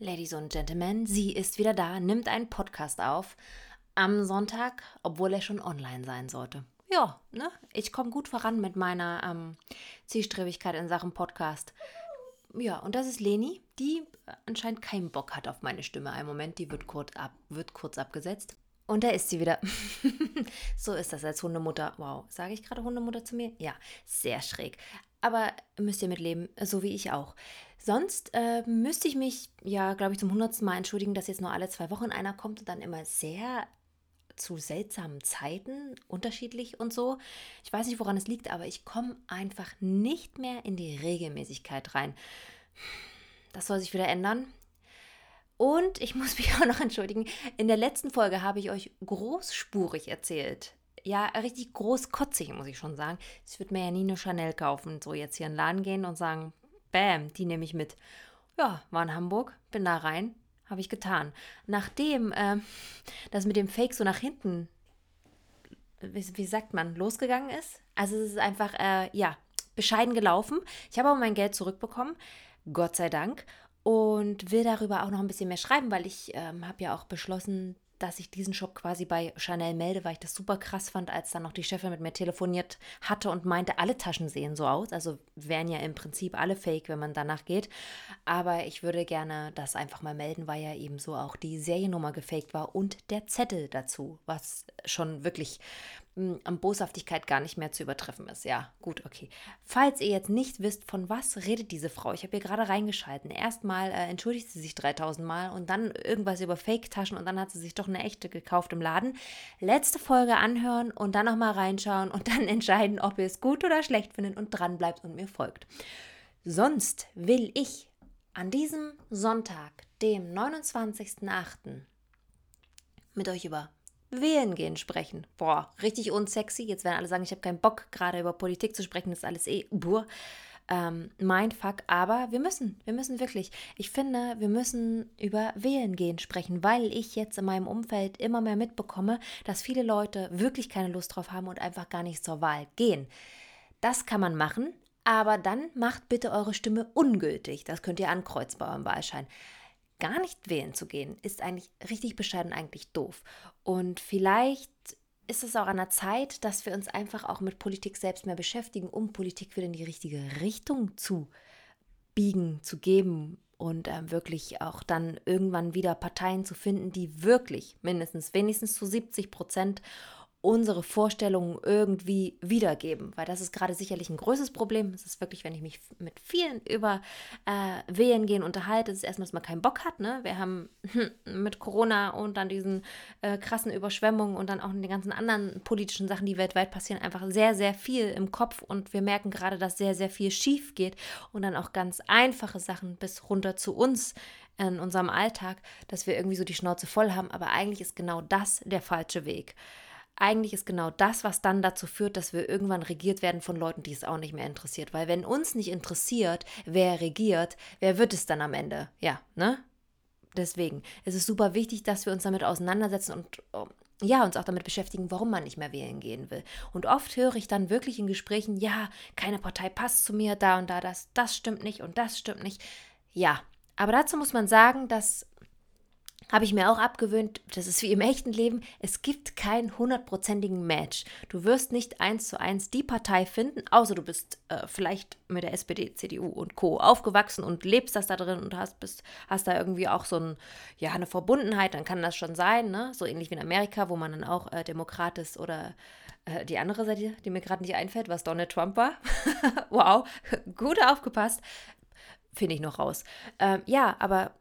Ladies und Gentlemen, sie ist wieder da, nimmt einen Podcast auf am Sonntag, obwohl er schon online sein sollte. Ja, ne? Ich komme gut voran mit meiner ähm, Zielstrebigkeit in Sachen Podcast. Ja, und das ist Leni, die anscheinend keinen Bock hat auf meine Stimme. Ein Moment, die wird kurz, ab, wird kurz abgesetzt. Und da ist sie wieder. so ist das als Hundemutter. Wow, sage ich gerade Hundemutter zu mir? Ja, sehr schräg. Aber müsst ihr mitleben, so wie ich auch. Sonst äh, müsste ich mich, ja, glaube ich, zum hundertsten Mal entschuldigen, dass jetzt nur alle zwei Wochen einer kommt und dann immer sehr zu seltsamen Zeiten, unterschiedlich und so. Ich weiß nicht, woran es liegt, aber ich komme einfach nicht mehr in die Regelmäßigkeit rein. Das soll sich wieder ändern. Und ich muss mich auch noch entschuldigen, in der letzten Folge habe ich euch großspurig erzählt. Ja, richtig großkotzig, muss ich schon sagen. Ich würde mir ja nie eine Chanel kaufen, so jetzt hier in den Laden gehen und sagen, Bäm, die nehme ich mit. Ja, war in Hamburg, bin da rein, habe ich getan. Nachdem äh, das mit dem Fake so nach hinten, wie, wie, sagt man, losgegangen ist. Also es ist einfach, äh, ja, bescheiden gelaufen. Ich habe aber mein Geld zurückbekommen, Gott sei Dank. Und will darüber auch noch ein bisschen mehr schreiben, weil ich ähm, habe ja auch beschlossen, dass ich diesen Shop quasi bei Chanel melde, weil ich das super krass fand, als dann noch die Chefin mit mir telefoniert hatte und meinte, alle Taschen sehen so aus. Also wären ja im Prinzip alle fake, wenn man danach geht. Aber ich würde gerne das einfach mal melden, weil ja eben so auch die Seriennummer gefaked war und der Zettel dazu, was schon wirklich an Boshaftigkeit gar nicht mehr zu übertreffen ist. Ja, gut, okay. Falls ihr jetzt nicht wisst, von was redet diese Frau, ich habe hier gerade reingeschalten. Erstmal äh, entschuldigt sie sich 3000 Mal und dann irgendwas über Fake-Taschen und dann hat sie sich doch eine echte gekauft im Laden. Letzte Folge anhören und dann nochmal reinschauen und dann entscheiden, ob ihr es gut oder schlecht findet und dran bleibt und mir folgt. Sonst will ich an diesem Sonntag, dem 29.08., mit euch über Wählen gehen sprechen. Boah, richtig unsexy. Jetzt werden alle sagen, ich habe keinen Bock, gerade über Politik zu sprechen. Das ist alles eh buh. Ähm, Mindfuck. Aber wir müssen, wir müssen wirklich. Ich finde, wir müssen über Wählen gehen sprechen, weil ich jetzt in meinem Umfeld immer mehr mitbekomme, dass viele Leute wirklich keine Lust drauf haben und einfach gar nicht zur Wahl gehen. Das kann man machen, aber dann macht bitte eure Stimme ungültig. Das könnt ihr ankreuzen bei eurem Wahlschein gar nicht wählen zu gehen, ist eigentlich richtig bescheiden eigentlich doof. Und vielleicht ist es auch an der Zeit, dass wir uns einfach auch mit Politik selbst mehr beschäftigen, um Politik wieder in die richtige Richtung zu biegen, zu geben und äh, wirklich auch dann irgendwann wieder Parteien zu finden, die wirklich mindestens, wenigstens zu 70 Prozent unsere Vorstellungen irgendwie wiedergeben, weil das ist gerade sicherlich ein größtes Problem. Es ist wirklich, wenn ich mich mit vielen über äh, Wehen gehen unterhalte, ist es erstmal, dass man keinen Bock hat. Ne? Wir haben mit Corona und dann diesen äh, krassen Überschwemmungen und dann auch den ganzen anderen politischen Sachen, die weltweit passieren, einfach sehr, sehr viel im Kopf und wir merken gerade, dass sehr, sehr viel schief geht und dann auch ganz einfache Sachen bis runter zu uns in unserem Alltag, dass wir irgendwie so die Schnauze voll haben, aber eigentlich ist genau das der falsche Weg eigentlich ist genau das, was dann dazu führt, dass wir irgendwann regiert werden von Leuten, die es auch nicht mehr interessiert. Weil wenn uns nicht interessiert, wer regiert, wer wird es dann am Ende? Ja, ne? Deswegen, es ist super wichtig, dass wir uns damit auseinandersetzen und ja, uns auch damit beschäftigen, warum man nicht mehr wählen gehen will. Und oft höre ich dann wirklich in Gesprächen, ja, keine Partei passt zu mir, da und da, das, das stimmt nicht und das stimmt nicht. Ja, aber dazu muss man sagen, dass habe ich mir auch abgewöhnt, das ist wie im echten Leben, es gibt keinen hundertprozentigen Match. Du wirst nicht eins zu eins die Partei finden, außer du bist äh, vielleicht mit der SPD, CDU und Co. aufgewachsen und lebst das da drin und hast, bist, hast da irgendwie auch so ein, ja, eine Verbundenheit, dann kann das schon sein, ne? so ähnlich wie in Amerika, wo man dann auch äh, Demokrat ist oder äh, die andere Seite, die mir gerade nicht einfällt, was Donald Trump war. wow, gut aufgepasst. Finde ich noch raus. Ähm, ja, aber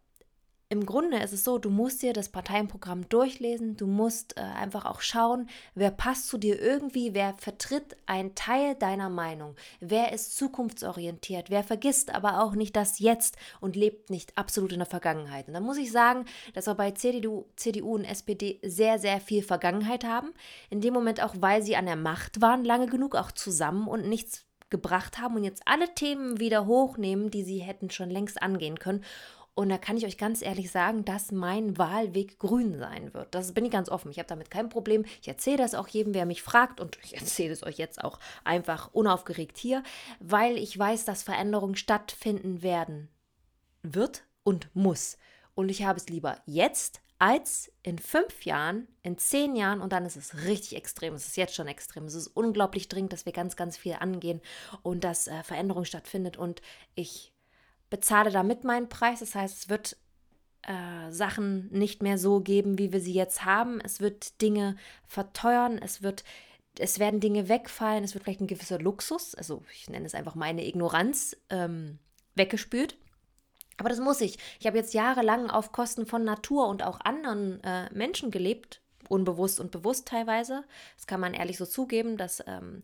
im Grunde ist es so, du musst dir das Parteienprogramm durchlesen, du musst äh, einfach auch schauen, wer passt zu dir irgendwie, wer vertritt einen Teil deiner Meinung, wer ist zukunftsorientiert, wer vergisst aber auch nicht das Jetzt und lebt nicht absolut in der Vergangenheit. Und da muss ich sagen, dass wir bei CDU, CDU und SPD sehr, sehr viel Vergangenheit haben. In dem Moment auch, weil sie an der Macht waren, lange genug auch zusammen und nichts gebracht haben und jetzt alle Themen wieder hochnehmen, die sie hätten schon längst angehen können. Und da kann ich euch ganz ehrlich sagen, dass mein Wahlweg grün sein wird. Das bin ich ganz offen. Ich habe damit kein Problem. Ich erzähle das auch jedem, wer mich fragt. Und ich erzähle es euch jetzt auch einfach unaufgeregt hier, weil ich weiß, dass Veränderungen stattfinden werden. Wird und muss. Und ich habe es lieber jetzt als in fünf Jahren, in zehn Jahren und dann ist es richtig extrem. Es ist jetzt schon extrem. Es ist unglaublich dringend, dass wir ganz, ganz viel angehen und dass äh, Veränderung stattfindet. Und ich bezahle damit meinen Preis. Das heißt, es wird äh, Sachen nicht mehr so geben, wie wir sie jetzt haben. Es wird Dinge verteuern. Es wird es werden Dinge wegfallen, es wird vielleicht ein gewisser Luxus, also ich nenne es einfach meine Ignoranz, ähm, weggespült. Aber das muss ich. Ich habe jetzt jahrelang auf Kosten von Natur und auch anderen äh, Menschen gelebt, unbewusst und bewusst teilweise. Das kann man ehrlich so zugeben. Das ähm,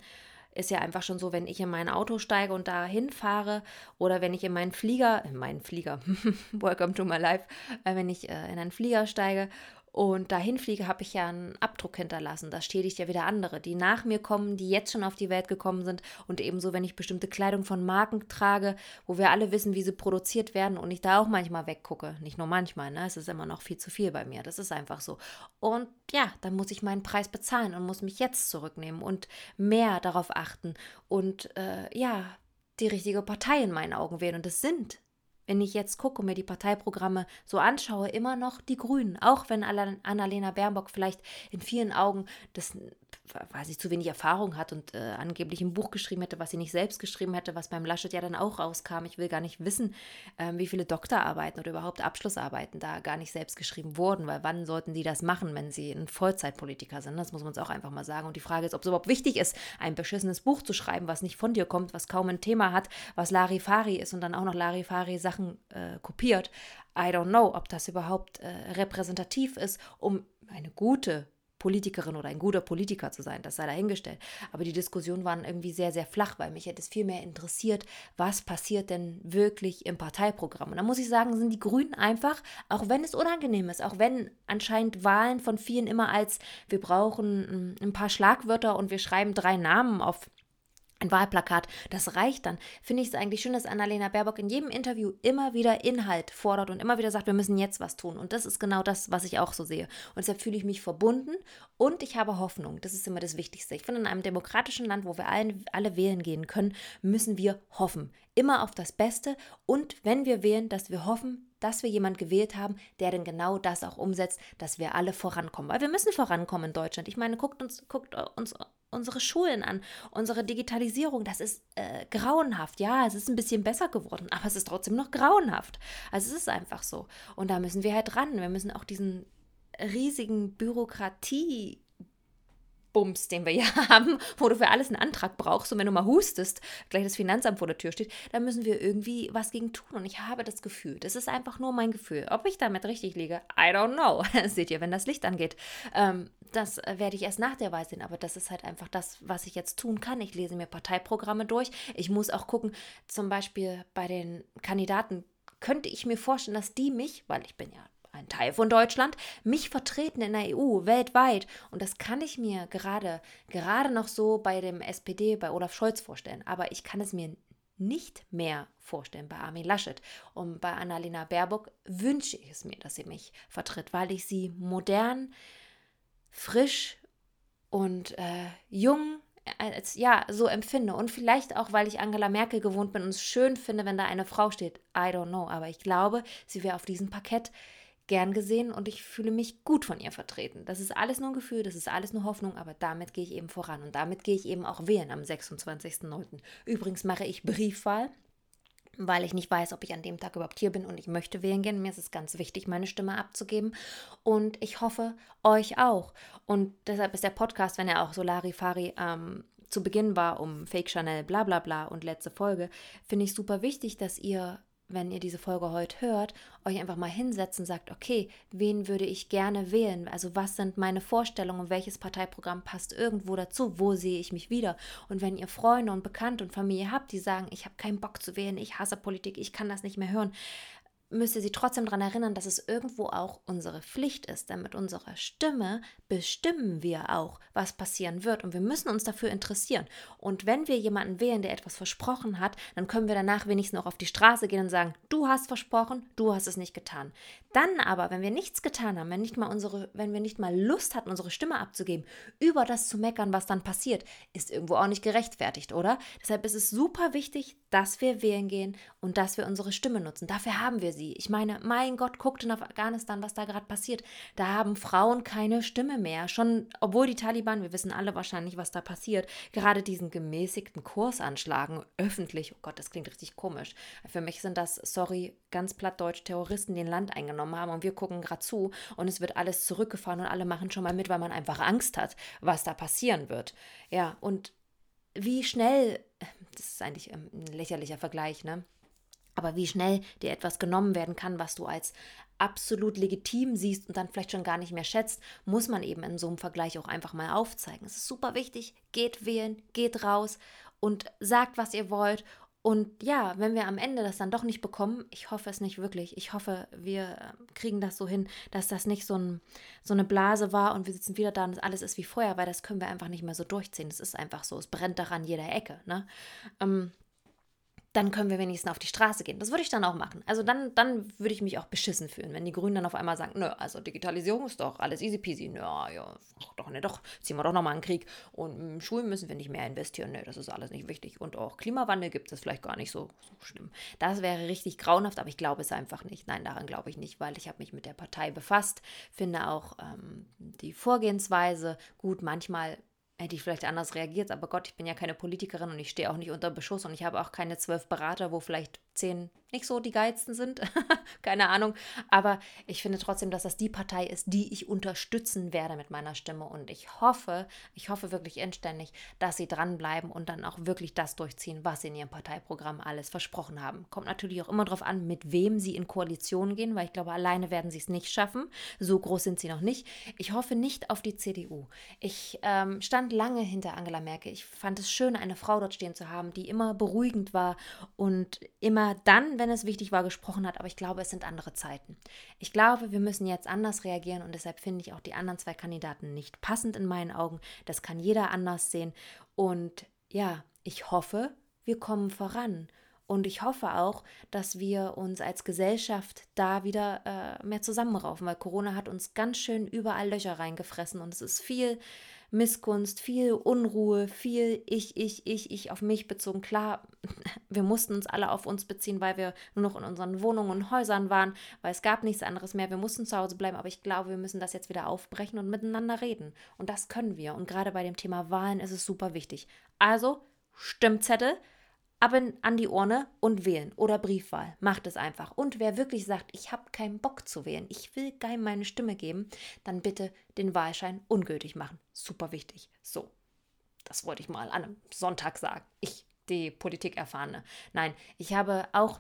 ist ja einfach schon so, wenn ich in mein Auto steige und da hinfahre oder wenn ich in meinen Flieger, in meinen Flieger, welcome to my life, äh, wenn ich äh, in einen Flieger steige und dahin fliege, habe ich ja einen Abdruck hinterlassen. Das schädigt ja wieder andere, die nach mir kommen, die jetzt schon auf die Welt gekommen sind. Und ebenso, wenn ich bestimmte Kleidung von Marken trage, wo wir alle wissen, wie sie produziert werden und ich da auch manchmal weggucke. Nicht nur manchmal, ne? Es ist immer noch viel zu viel bei mir. Das ist einfach so. Und ja, dann muss ich meinen Preis bezahlen und muss mich jetzt zurücknehmen und mehr darauf achten und äh, ja, die richtige Partei in meinen Augen wählen. Und das sind wenn ich jetzt gucke und mir die Parteiprogramme so anschaue, immer noch die Grünen. Auch wenn Annalena Baerbock vielleicht in vielen Augen das weil sie zu wenig Erfahrung hat und äh, angeblich ein Buch geschrieben hätte, was sie nicht selbst geschrieben hätte, was beim Laschet ja dann auch rauskam. Ich will gar nicht wissen, ähm, wie viele Doktorarbeiten oder überhaupt Abschlussarbeiten da gar nicht selbst geschrieben wurden, weil wann sollten die das machen, wenn sie ein Vollzeitpolitiker sind? Das muss man uns auch einfach mal sagen. Und die Frage ist, ob es überhaupt wichtig ist, ein beschissenes Buch zu schreiben, was nicht von dir kommt, was kaum ein Thema hat, was Larifari ist und dann auch noch Larifari Sachen äh, kopiert. I don't know, ob das überhaupt äh, repräsentativ ist, um eine gute Politikerin oder ein guter Politiker zu sein, das sei dahingestellt. Aber die Diskussionen waren irgendwie sehr, sehr flach, weil mich hätte es viel mehr interessiert, was passiert denn wirklich im Parteiprogramm. Und da muss ich sagen, sind die Grünen einfach, auch wenn es unangenehm ist, auch wenn anscheinend Wahlen von vielen immer als wir brauchen ein paar Schlagwörter und wir schreiben drei Namen auf ein Wahlplakat, das reicht dann. Finde ich es eigentlich schön, dass Annalena Baerbock in jedem Interview immer wieder Inhalt fordert und immer wieder sagt, wir müssen jetzt was tun. Und das ist genau das, was ich auch so sehe. Und deshalb fühle ich mich verbunden und ich habe Hoffnung. Das ist immer das Wichtigste. Ich finde, in einem demokratischen Land, wo wir allen, alle wählen gehen können, müssen wir hoffen. Immer auf das Beste. Und wenn wir wählen, dass wir hoffen, dass wir jemanden gewählt haben, der denn genau das auch umsetzt, dass wir alle vorankommen. Weil wir müssen vorankommen in Deutschland. Ich meine, guckt uns, guckt uns unsere Schulen an, unsere Digitalisierung, das ist äh, grauenhaft. Ja, es ist ein bisschen besser geworden, aber es ist trotzdem noch grauenhaft. Also es ist einfach so. Und da müssen wir halt ran. Wir müssen auch diesen riesigen Bürokratie Bums, den wir hier haben, wo du für alles einen Antrag brauchst und wenn du mal hustest, gleich das Finanzamt vor der Tür steht, dann müssen wir irgendwie was gegen tun. Und ich habe das Gefühl, das ist einfach nur mein Gefühl. Ob ich damit richtig liege, I don't know. Seht ihr, wenn das Licht angeht. Ähm, das werde ich erst nach der Wahl sehen, aber das ist halt einfach das, was ich jetzt tun kann. Ich lese mir Parteiprogramme durch. Ich muss auch gucken, zum Beispiel bei den Kandidaten könnte ich mir vorstellen, dass die mich, weil ich bin ja ein Teil von Deutschland, mich vertreten in der EU, weltweit. Und das kann ich mir gerade, gerade noch so bei dem SPD, bei Olaf Scholz vorstellen. Aber ich kann es mir nicht mehr vorstellen bei Armin Laschet. Und bei Annalena Baerbock wünsche ich es mir, dass sie mich vertritt, weil ich sie modern, frisch und äh, jung als ja so empfinde und vielleicht auch weil ich Angela Merkel gewohnt bin und es schön finde, wenn da eine Frau steht. I don't know, aber ich glaube, sie wäre auf diesem Parkett gern gesehen und ich fühle mich gut von ihr vertreten. Das ist alles nur ein Gefühl, das ist alles nur Hoffnung, aber damit gehe ich eben voran und damit gehe ich eben auch wählen am 26.09. Übrigens mache ich Briefwahl, weil ich nicht weiß, ob ich an dem Tag überhaupt hier bin und ich möchte wählen gehen. Mir ist es ganz wichtig, meine Stimme abzugeben und ich hoffe, euch auch. Und deshalb ist der Podcast, wenn er auch so Larifari ähm, zu Beginn war, um Fake Chanel, bla bla bla und letzte Folge, finde ich super wichtig, dass ihr wenn ihr diese Folge heute hört, euch einfach mal hinsetzen und sagt, okay, wen würde ich gerne wählen? Also was sind meine Vorstellungen? Welches Parteiprogramm passt irgendwo dazu? Wo sehe ich mich wieder? Und wenn ihr Freunde und Bekannte und Familie habt, die sagen, ich habe keinen Bock zu wählen, ich hasse Politik, ich kann das nicht mehr hören, müsste sie trotzdem daran erinnern, dass es irgendwo auch unsere Pflicht ist, denn mit unserer Stimme bestimmen wir auch, was passieren wird und wir müssen uns dafür interessieren. Und wenn wir jemanden wählen, der etwas versprochen hat, dann können wir danach wenigstens auch auf die Straße gehen und sagen, du hast versprochen, du hast es nicht getan. Dann aber, wenn wir nichts getan haben, wenn, nicht mal unsere, wenn wir nicht mal Lust hatten, unsere Stimme abzugeben, über das zu meckern, was dann passiert, ist irgendwo auch nicht gerechtfertigt, oder? Deshalb ist es super wichtig, dass wir wählen gehen und dass wir unsere Stimme nutzen. Dafür haben wir sie sie. Ich meine, mein Gott, guckt in Afghanistan, was da gerade passiert. Da haben Frauen keine Stimme mehr. Schon, obwohl die Taliban, wir wissen alle wahrscheinlich, was da passiert, gerade diesen gemäßigten Kurs anschlagen, öffentlich. Oh Gott, das klingt richtig komisch. Für mich sind das, sorry, ganz plattdeutsch, Terroristen, die ein Land eingenommen haben und wir gucken gerade zu und es wird alles zurückgefahren und alle machen schon mal mit, weil man einfach Angst hat, was da passieren wird. Ja, und wie schnell, das ist eigentlich ähm, ein lächerlicher Vergleich, ne? Aber wie schnell dir etwas genommen werden kann, was du als absolut legitim siehst und dann vielleicht schon gar nicht mehr schätzt, muss man eben in so einem Vergleich auch einfach mal aufzeigen. Es ist super wichtig, geht wählen, geht raus und sagt, was ihr wollt und ja, wenn wir am Ende das dann doch nicht bekommen, ich hoffe es nicht wirklich. Ich hoffe, wir ähm, kriegen das so hin, dass das nicht so, ein, so eine Blase war und wir sitzen wieder da und alles ist wie vorher, weil das können wir einfach nicht mehr so durchziehen. Das ist einfach so. Es brennt doch an jeder Ecke. Ne? Ähm, dann können wir wenigstens auf die Straße gehen. Das würde ich dann auch machen. Also dann, dann würde ich mich auch beschissen fühlen, wenn die Grünen dann auf einmal sagen, nö, also Digitalisierung ist doch alles easy peasy. Nö, ja, doch, ne, doch, ziehen wir doch nochmal einen Krieg. Und in Schulen müssen wir nicht mehr investieren. Nö, das ist alles nicht wichtig. Und auch Klimawandel gibt es vielleicht gar nicht so, so schlimm. Das wäre richtig grauenhaft, aber ich glaube es einfach nicht. Nein, daran glaube ich nicht, weil ich habe mich mit der Partei befasst, finde auch ähm, die Vorgehensweise gut. Manchmal hätte ich vielleicht anders reagiert, aber Gott, ich bin ja keine Politikerin und ich stehe auch nicht unter Beschuss und ich habe auch keine zwölf Berater, wo vielleicht zehn nicht so die geilsten sind. keine Ahnung. Aber ich finde trotzdem, dass das die Partei ist, die ich unterstützen werde mit meiner Stimme. Und ich hoffe, ich hoffe wirklich inständig, dass sie dranbleiben und dann auch wirklich das durchziehen, was sie in ihrem Parteiprogramm alles versprochen haben. Kommt natürlich auch immer darauf an, mit wem sie in Koalition gehen, weil ich glaube, alleine werden sie es nicht schaffen. So groß sind sie noch nicht. Ich hoffe nicht auf die CDU. Ich ähm, stand lange hinter Angela Merkel. Ich fand es schön, eine Frau dort stehen zu haben, die immer beruhigend war und immer dann, wenn wenn es wichtig war, gesprochen hat, aber ich glaube, es sind andere Zeiten. Ich glaube, wir müssen jetzt anders reagieren und deshalb finde ich auch die anderen zwei Kandidaten nicht passend in meinen Augen. Das kann jeder anders sehen. Und ja, ich hoffe, wir kommen voran. Und ich hoffe auch, dass wir uns als Gesellschaft da wieder äh, mehr zusammenraufen, weil Corona hat uns ganz schön überall Löcher reingefressen und es ist viel Missgunst, viel Unruhe, viel ich, ich, ich, ich auf mich bezogen. Klar, wir mussten uns alle auf uns beziehen, weil wir nur noch in unseren Wohnungen und Häusern waren, weil es gab nichts anderes mehr. Wir mussten zu Hause bleiben, aber ich glaube, wir müssen das jetzt wieder aufbrechen und miteinander reden. Und das können wir. Und gerade bei dem Thema Wahlen ist es super wichtig. Also, Stimmzettel, ab in, an die Urne und wählen oder Briefwahl. Macht es einfach. Und wer wirklich sagt, ich habe keinen Bock zu wählen, ich will geil meine Stimme geben, dann bitte den Wahlschein ungültig machen. Super wichtig. So, das wollte ich mal an einem Sonntag sagen. Ich, die Politik erfahrene. Nein, ich habe auch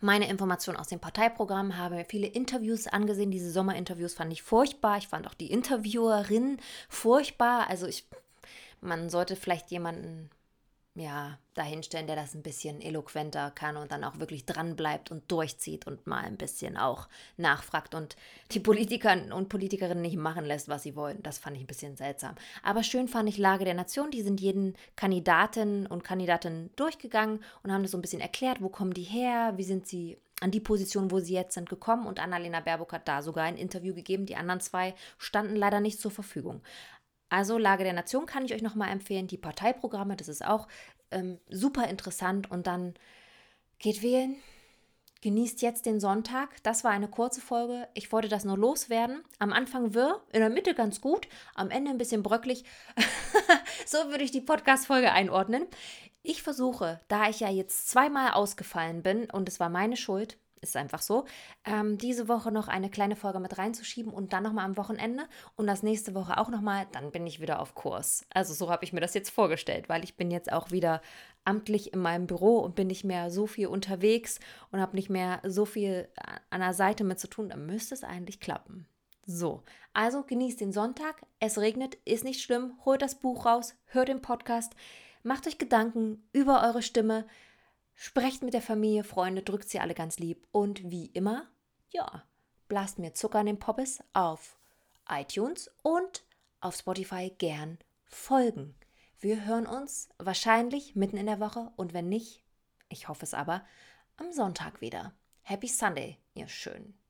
meine Informationen aus dem Parteiprogramm, habe mir viele Interviews angesehen. Diese Sommerinterviews fand ich furchtbar. Ich fand auch die Interviewerin furchtbar. Also ich, man sollte vielleicht jemanden ja, dahinstellen, der das ein bisschen eloquenter kann und dann auch wirklich dranbleibt und durchzieht und mal ein bisschen auch nachfragt und die Politiker und Politikerinnen nicht machen lässt, was sie wollen. Das fand ich ein bisschen seltsam. Aber schön fand ich Lage der Nation. Die sind jeden Kandidaten und Kandidatinnen durchgegangen und haben das so ein bisschen erklärt, wo kommen die her, wie sind sie an die Position, wo sie jetzt sind, gekommen. Und Annalena Baerbock hat da sogar ein Interview gegeben. Die anderen zwei standen leider nicht zur Verfügung. Also Lage der Nation kann ich euch nochmal empfehlen. Die Parteiprogramme, das ist auch ähm, super interessant. Und dann geht wählen. Genießt jetzt den Sonntag. Das war eine kurze Folge. Ich wollte das nur loswerden. Am Anfang wirr, in der Mitte ganz gut, am Ende ein bisschen bröcklig. so würde ich die Podcast-Folge einordnen. Ich versuche, da ich ja jetzt zweimal ausgefallen bin und es war meine Schuld, ist einfach so, ähm, diese Woche noch eine kleine Folge mit reinzuschieben und dann nochmal am Wochenende und das nächste Woche auch nochmal, dann bin ich wieder auf Kurs. Also so habe ich mir das jetzt vorgestellt, weil ich bin jetzt auch wieder amtlich in meinem Büro und bin nicht mehr so viel unterwegs und habe nicht mehr so viel an der Seite mit zu tun. Dann müsste es eigentlich klappen. So, also genießt den Sonntag. Es regnet, ist nicht schlimm. Holt das Buch raus, hört den Podcast, macht euch Gedanken über eure Stimme. Sprecht mit der Familie, Freunde, drückt sie alle ganz lieb. Und wie immer, ja, blast mir Zucker in den Poppes auf iTunes und auf Spotify gern folgen. Wir hören uns wahrscheinlich mitten in der Woche und wenn nicht, ich hoffe es aber, am Sonntag wieder. Happy Sunday, ihr Schönen.